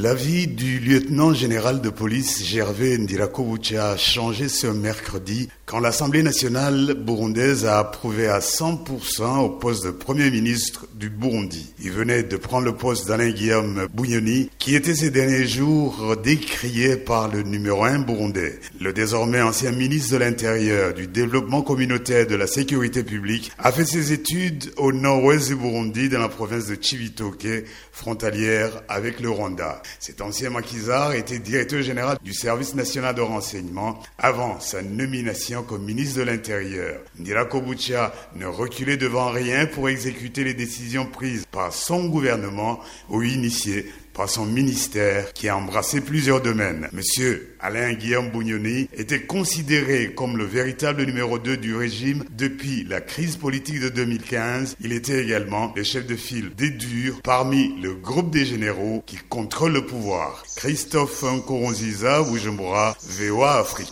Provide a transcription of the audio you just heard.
L'avis du lieutenant général de police Gervais Ndirakobucha a changé ce mercredi quand l'Assemblée nationale burundaise a approuvé à 100% au poste de Premier ministre du Burundi. Il venait de prendre le poste d'Alain Guillaume Bougnoni, qui était ces derniers jours décrié par le numéro 1 burundais. Le désormais ancien ministre de l'Intérieur, du Développement communautaire et de la Sécurité publique a fait ses études au nord-ouest du Burundi, dans la province de Chibitoke, frontalière avec le Rwanda. Cet ancien maquisard était directeur général du service national de renseignement avant sa nomination comme ministre de l'Intérieur. Ndirako ne reculait devant rien pour exécuter les décisions prises par son gouvernement ou initiées par son ministère qui a embrassé plusieurs domaines. Monsieur Alain Guillaume Bougnoni était considéré comme le véritable numéro 2 du régime depuis la crise politique de 2015. Il était également le chef de file des durs parmi le groupe des généraux qui contrôle le pouvoir. Christophe Nkoronziza, Bujumbura, VOA Afrique.